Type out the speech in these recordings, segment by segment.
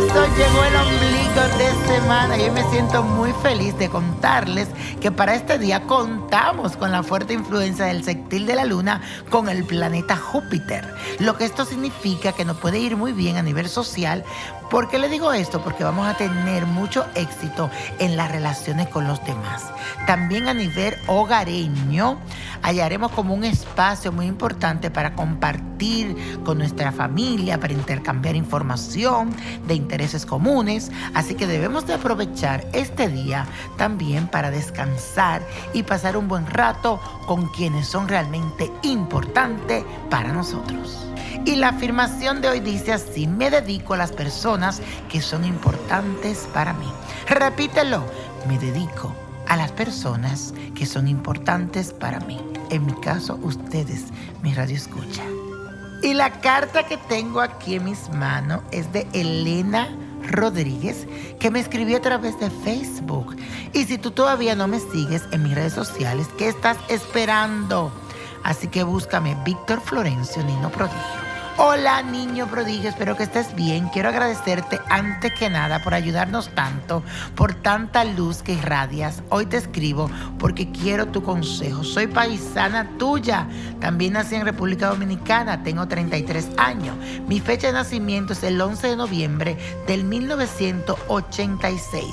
Eso llegó el ombligo de semana. Yo me siento muy feliz de contarles que para este día contamos con la fuerte influencia del sextil de la luna con el planeta Júpiter. Lo que esto significa que nos puede ir muy bien a nivel social ¿Por qué le digo esto? Porque vamos a tener mucho éxito en las relaciones con los demás. También a nivel hogareño hallaremos como un espacio muy importante para compartir con nuestra familia, para intercambiar información de intereses comunes. Así que debemos de aprovechar este día también para descansar y pasar un buen rato con quienes son realmente importantes para nosotros. Y la afirmación de hoy dice así, me dedico a las personas que son importantes para mí. Repítelo, me dedico a las personas que son importantes para mí. En mi caso, ustedes, mi radio escucha. Y la carta que tengo aquí en mis manos es de Elena Rodríguez, que me escribió a través de Facebook. Y si tú todavía no me sigues en mis redes sociales, ¿qué estás esperando? Así que búscame Víctor Florencio Nino Prodigio. Hola niño prodigio, espero que estés bien. Quiero agradecerte antes que nada por ayudarnos tanto, por tanta luz que irradias. Hoy te escribo porque quiero tu consejo. Soy paisana tuya. También nací en República Dominicana, tengo 33 años. Mi fecha de nacimiento es el 11 de noviembre del 1986.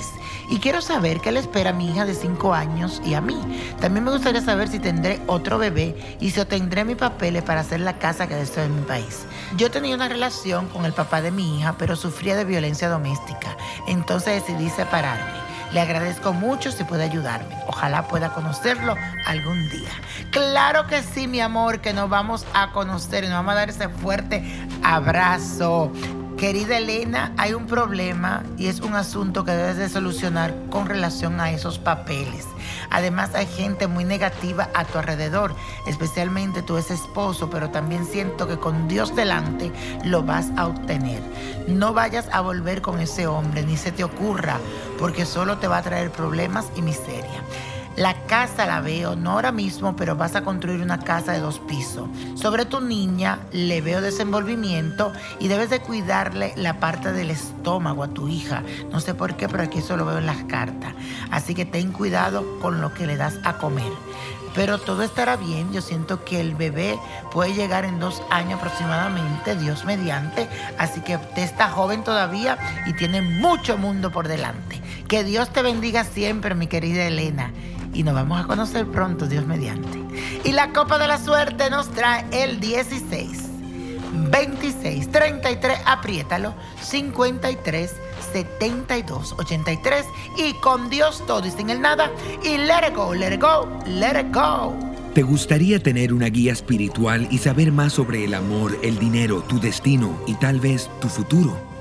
Y quiero saber qué le espera a mi hija de 5 años y a mí. También me gustaría saber si tendré otro bebé y si obtendré mis papeles para hacer la casa que deseo en mi país. Yo tenía una relación con el papá de mi hija, pero sufría de violencia doméstica. Entonces decidí separarme. Le agradezco mucho si puede ayudarme. Ojalá pueda conocerlo algún día. Claro que sí, mi amor, que nos vamos a conocer y nos vamos a dar ese fuerte abrazo. Querida Elena, hay un problema y es un asunto que debes de solucionar con relación a esos papeles. Además hay gente muy negativa a tu alrededor, especialmente tu ex esposo, pero también siento que con Dios delante lo vas a obtener. No vayas a volver con ese hombre, ni se te ocurra, porque solo te va a traer problemas y miseria. La casa la veo, no ahora mismo, pero vas a construir una casa de dos pisos. Sobre tu niña le veo desenvolvimiento y debes de cuidarle la parte del estómago a tu hija. No sé por qué, pero aquí eso lo veo en las cartas. Así que ten cuidado con lo que le das a comer. Pero todo estará bien. Yo siento que el bebé puede llegar en dos años aproximadamente, Dios mediante. Así que usted está joven todavía y tiene mucho mundo por delante. Que Dios te bendiga siempre, mi querida Elena y nos vamos a conocer pronto, Dios mediante. Y la copa de la suerte nos trae el 16, 26, 33, apriétalo, 53, 72, 83 y con Dios todo y sin el nada y let it go, let it go, let it go. ¿Te gustaría tener una guía espiritual y saber más sobre el amor, el dinero, tu destino y tal vez tu futuro?